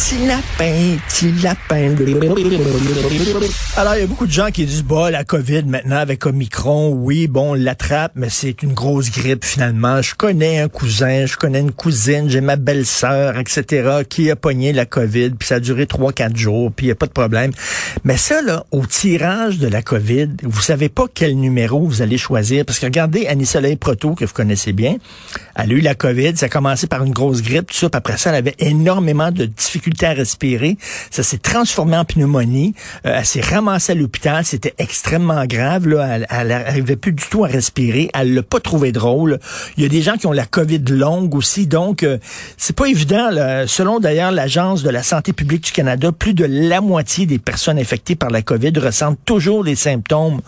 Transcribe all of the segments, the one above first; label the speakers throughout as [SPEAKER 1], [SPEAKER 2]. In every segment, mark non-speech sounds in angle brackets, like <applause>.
[SPEAKER 1] petit lapin, petit lapin. Alors, il y a beaucoup de gens qui disent, bah, la COVID maintenant avec Omicron, oui, bon, on l'attrape, mais c'est une grosse grippe finalement. Je connais un cousin, je connais une cousine, j'ai ma belle-sœur, etc., qui a pogné la COVID, puis ça a duré trois, quatre jours, puis il n'y a pas de problème. Mais ça, là, au tirage de la COVID, vous savez pas quel numéro vous allez choisir, parce que regardez Annie Soleil Proto, que vous connaissez bien, elle a eu la COVID, ça a commencé par une grosse grippe, tout ça, puis après ça, elle avait énormément de difficultés à respirer. Ça s'est transformé en pneumonie. Euh, elle s'est ramassée à l'hôpital. C'était extrêmement grave. Elle, n'arrivait plus du tout à respirer. Elle l'a pas trouvé drôle. Il y a des gens qui ont la COVID longue aussi. Donc, euh, c'est pas évident. Selon d'ailleurs l'Agence de la santé publique du Canada, plus de la moitié des personnes infectées par la COVID ressentent toujours des symptômes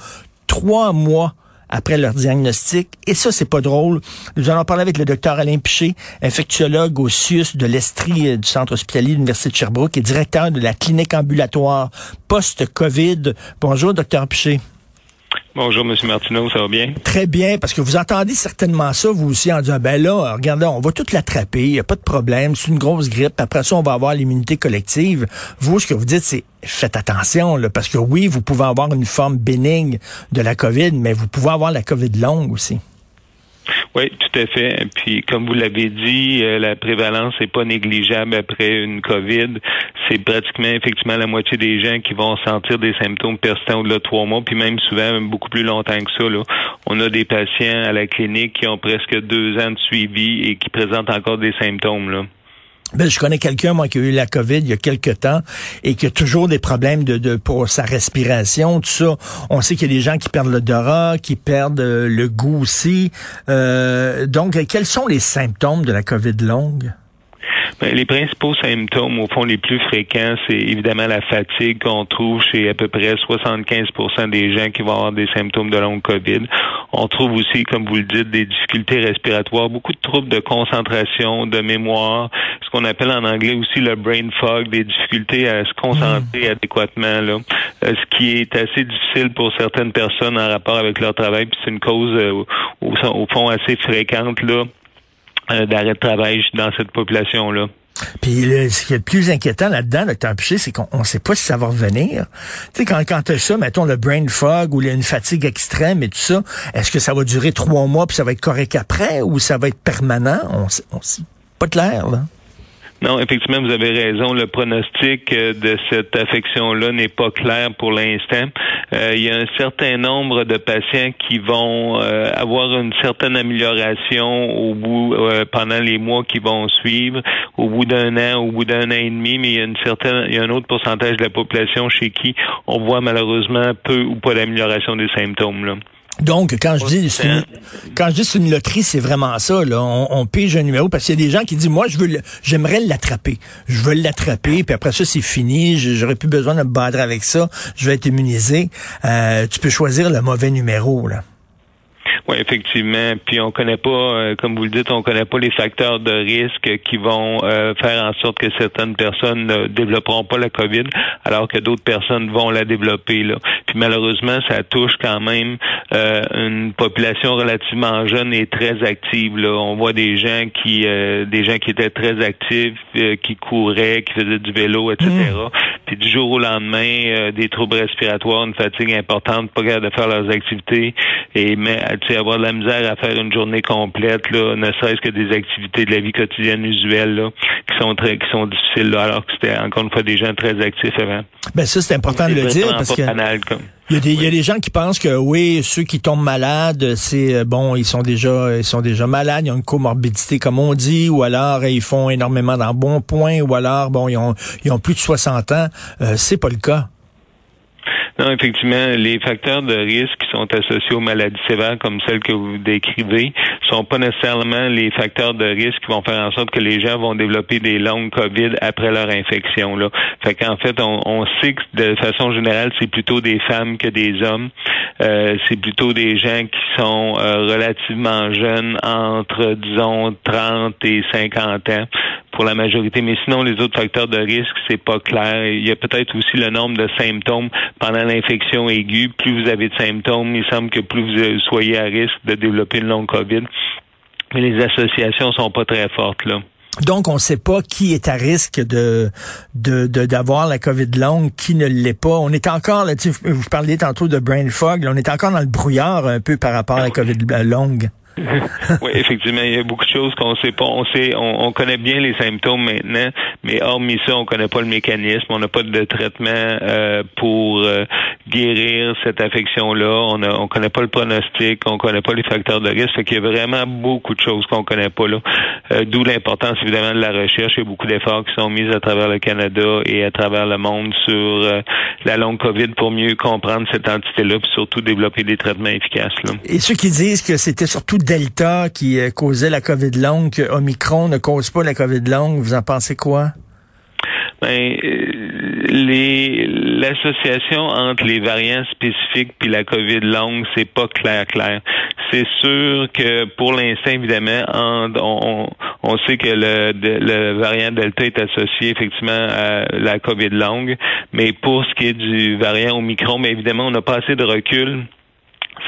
[SPEAKER 1] trois mois après leur diagnostic. Et ça, c'est pas drôle. Nous allons parler avec le docteur Alain Piché, infectiologue au CIUS de l'Estrie euh, du Centre hospitalier de l'Université de Sherbrooke et directeur de la clinique ambulatoire post-COVID. Bonjour, docteur Piché.
[SPEAKER 2] Bonjour, M. Martineau, ça va bien?
[SPEAKER 1] Très bien, parce que vous entendez certainement ça, vous aussi, en disant, ben là, regardez, on va tout l'attraper, il n'y a pas de problème, c'est une grosse grippe, après ça, on va avoir l'immunité collective. Vous, ce que vous dites, c'est faites attention, là, parce que oui, vous pouvez avoir une forme bénigne de la COVID, mais vous pouvez avoir la COVID longue aussi.
[SPEAKER 2] Oui, tout à fait. Puis, comme vous l'avez dit, euh, la prévalence n'est pas négligeable après une COVID. C'est pratiquement, effectivement, la moitié des gens qui vont sentir des symptômes persistants au-delà de trois mois, puis même souvent beaucoup plus longtemps que ça. Là. On a des patients à la clinique qui ont presque deux ans de suivi et qui présentent encore des symptômes. Là.
[SPEAKER 1] Ben, je connais quelqu'un, moi, qui a eu la COVID il y a quelque temps et qui a toujours des problèmes de, de pour sa respiration, tout ça. On sait qu'il y a des gens qui perdent l'odorat, qui perdent euh, le goût aussi. Euh, donc, quels sont les symptômes de la COVID longue?
[SPEAKER 2] Ben, les principaux symptômes, au fond, les plus fréquents, c'est évidemment la fatigue qu'on trouve chez à peu près 75% des gens qui vont avoir des symptômes de longue COVID. On trouve aussi, comme vous le dites, des difficultés respiratoires, beaucoup de troubles de concentration, de mémoire, ce qu'on appelle en anglais aussi le brain fog, des difficultés à se concentrer mmh. adéquatement, là. Euh, ce qui est assez difficile pour certaines personnes en rapport avec leur travail, puis c'est une cause euh, au, au fond assez fréquente là euh, d'arrêt de travail dans cette population-là.
[SPEAKER 1] Puis ce qui est le plus inquiétant là-dedans, docteur Piché, c'est qu'on ne sait pas si ça va revenir. Tu sais, quand, quand as ça, mettons le brain fog ou une fatigue extrême et tout ça, est-ce que ça va durer trois mois puis ça va être correct après ou ça va être permanent? On, on pas clair, là.
[SPEAKER 2] Non, effectivement, vous avez raison. Le pronostic euh, de cette affection-là n'est pas clair pour l'instant. Euh, il y a un certain nombre de patients qui vont euh, avoir une certaine amélioration au bout pendant les mois qui vont suivre, au bout d'un an, au bout d'un an et demi, mais il y a une certaine, il y a un autre pourcentage de la population chez qui on voit malheureusement peu ou pas d'amélioration des symptômes. Là.
[SPEAKER 1] Donc, quand je dis une, quand je dis c'est une loterie, c'est vraiment ça. Là. On, on pige un numéro parce qu'il y a des gens qui disent moi je veux j'aimerais l'attraper. Je veux l'attraper, puis après ça, c'est fini, j'aurais plus besoin de me battre avec ça, je vais être immunisé. Euh, tu peux choisir le mauvais numéro, là.
[SPEAKER 2] Oui, effectivement. Puis on connaît pas, euh, comme vous le dites, on connaît pas les facteurs de risque qui vont euh, faire en sorte que certaines personnes ne développeront pas la COVID, alors que d'autres personnes vont la développer. Là. Puis malheureusement, ça touche quand même euh, une population relativement jeune et très active. Là. On voit des gens qui, des gens qui étaient très actifs, qui couraient, qui faisaient du vélo, etc. Puis du jour au lendemain, des troubles respiratoires, une fatigue importante, pas capable de faire leurs activités, et mais avoir de la misère à faire une journée complète, là, ne serait-ce que des activités de la vie quotidienne usuelle, là, qui sont très, qui sont difficiles, là, alors que c'était encore une fois des gens très actifs avant.
[SPEAKER 1] Ben ça, c'est important de le dire parce que. Il y, a des, il y, a des gens qui pensent que oui, ceux qui tombent malades, c'est euh, bon, ils sont déjà ils sont déjà malades, ils ont une comorbidité comme on dit, ou alors ils font énormément d'embonpoint, ou alors bon, ils ont ils ont plus de 60 ans. Euh, c'est pas le cas.
[SPEAKER 2] Non, effectivement, les facteurs de risque qui sont associés aux maladies sévères comme celles que vous décrivez sont pas nécessairement les facteurs de risque qui vont faire en sorte que les gens vont développer des longues COVID après leur infection. Là. Fait qu'en fait, on, on sait que de façon générale, c'est plutôt des femmes que des hommes. Euh, c'est plutôt des gens qui sont euh, relativement jeunes, entre, disons, 30 et 50 ans pour la majorité. Mais sinon, les autres facteurs de risque, c'est pas clair. Il y a peut-être aussi le nombre de symptômes pendant l'infection aiguë. Plus vous avez de symptômes, il semble que plus vous soyez à risque de développer une longue COVID. Mais les associations sont pas très fortes là.
[SPEAKER 1] Donc, on ne sait pas qui est à risque de d'avoir la COVID longue, qui ne l'est pas. On est encore, là, vous parliez tantôt de brain fog, on est encore dans le brouillard un peu par rapport à la COVID longue.
[SPEAKER 2] Oui, effectivement, il y a beaucoup de choses qu'on sait pas. On sait, on, connaît bien les symptômes maintenant, mais hormis ça, on connaît pas le mécanisme. On n'a pas de traitement euh, pour euh, guérir cette affection-là. On a, on connaît pas le pronostic, on connaît pas les facteurs de risque. Fait qu'il y a vraiment beaucoup de choses qu'on connaît pas là. Euh, d'où l'importance évidemment de la recherche. A beaucoup d'efforts qui sont mis à travers le Canada et à travers le monde sur la longue COVID pour mieux comprendre cette entité-là, puis surtout développer des traitements efficaces. Là.
[SPEAKER 1] Et ceux qui disent que c'était surtout Delta qui euh, causait la COVID longue, que Omicron ne cause pas la COVID longue. Vous en pensez quoi?
[SPEAKER 2] Ben, euh, l'association entre les variants spécifiques puis la COVID longue, c'est pas clair clair. C'est sûr que pour l'instant, évidemment, on, on, sait que le, le variant Delta est associé effectivement à la COVID longue, mais pour ce qui est du variant Omicron, mais évidemment, on n'a pas assez de recul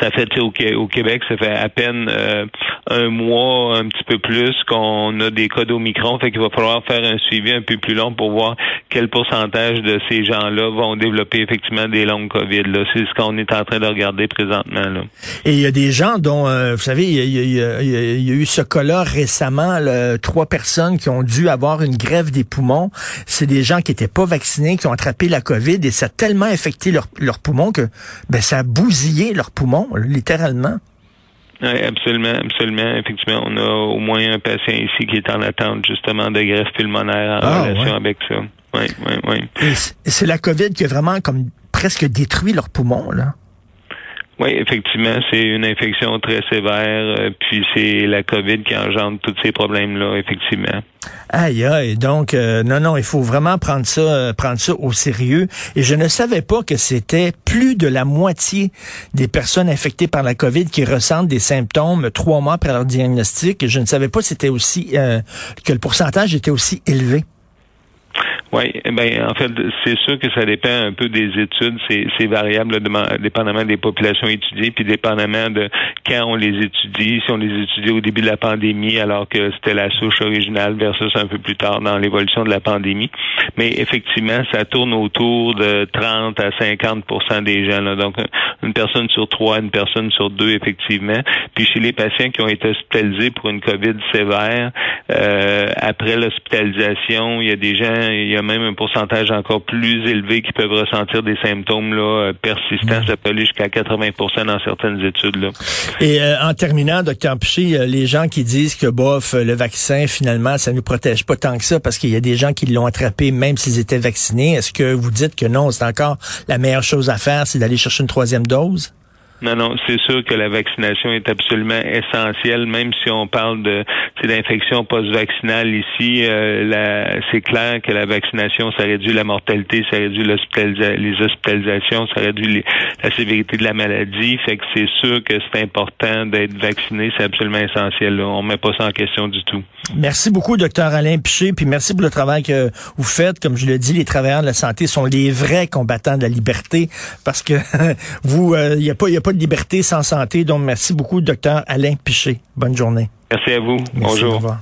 [SPEAKER 2] ça fait au, au Québec, ça fait à peine euh, un mois, un petit peu plus qu'on a des cas d'Omicron. Fait qu'il va falloir faire un suivi un peu plus long pour voir quel pourcentage de ces gens-là vont développer effectivement des longues COVID. Là. C'est ce qu'on est en train de regarder présentement. Là.
[SPEAKER 1] Et il y a des gens dont, euh, vous savez, il y, a, eu ce cas-là récemment, trois personnes qui ont dû avoir une grève des poumons. C'est des gens qui étaient pas vaccinés, qui ont attrapé la COVID et ça a tellement affecté leurs leur poumons que ben, ça a bousillé leurs poumons littéralement.
[SPEAKER 2] Oui, absolument, absolument. Effectivement, on a au moins un patient ici qui est en attente justement de greffe pulmonaire en ah, relation avec ça. Oui, oui, oui.
[SPEAKER 1] C'est la COVID qui a vraiment comme presque détruit leurs poumons, là.
[SPEAKER 2] Oui, effectivement, c'est une infection très sévère, euh, puis c'est la COVID qui engendre tous ces problèmes-là, effectivement.
[SPEAKER 1] Aïe, aïe, donc euh, non, non, il faut vraiment prendre ça, euh, prendre ça au sérieux. Et je ne savais pas que c'était plus de la moitié des personnes infectées par la COVID qui ressentent des symptômes trois mois après leur diagnostic. Je ne savais pas c'était aussi que le pourcentage était aussi élevé.
[SPEAKER 2] Oui, eh ben en fait, c'est sûr que ça dépend un peu des études, c'est variable dépendamment des populations étudiées, puis dépendamment de quand on les étudie, si on les étudie au début de la pandémie, alors que c'était la souche originale versus un peu plus tard dans l'évolution de la pandémie. Mais effectivement, ça tourne autour de 30 à 50% des gens. Là. Donc, une personne sur trois, une personne sur deux, effectivement. Puis chez les patients qui ont été hospitalisés pour une COVID sévère, euh, après l'hospitalisation, il y a des gens, il y a même un pourcentage encore plus élevé qui peuvent ressentir des symptômes là, euh, persistants. Mm. Ça peut aller jusqu'à 80 dans certaines études. Là.
[SPEAKER 1] Et euh, en terminant, docteur Piché, les gens qui disent que bof, le vaccin, finalement, ça ne nous protège pas tant que ça parce qu'il y a des gens qui l'ont attrapé même s'ils étaient vaccinés. Est-ce que vous dites que non, c'est encore la meilleure chose à faire, c'est d'aller chercher une troisième dose?
[SPEAKER 2] Non, non, c'est sûr que la vaccination est absolument essentielle, même si on parle de d'infection post-vaccinale ici. Euh, c'est clair que la vaccination, ça réduit la mortalité, ça réduit les hospitalisations, ça réduit la sévérité de la maladie. Fait que c'est sûr que c'est important d'être vacciné, c'est absolument essentiel. On met pas ça en question du tout.
[SPEAKER 1] Merci beaucoup, docteur Alain Piché, puis merci pour le travail que vous faites. Comme je le dis, les travailleurs de la santé sont les vrais combattants de la liberté, parce que <laughs> vous, il euh, n'y a pas, y a pas liberté sans santé. Donc, merci beaucoup, docteur Alain Piché. Bonne journée.
[SPEAKER 2] Merci à vous. Bonjour.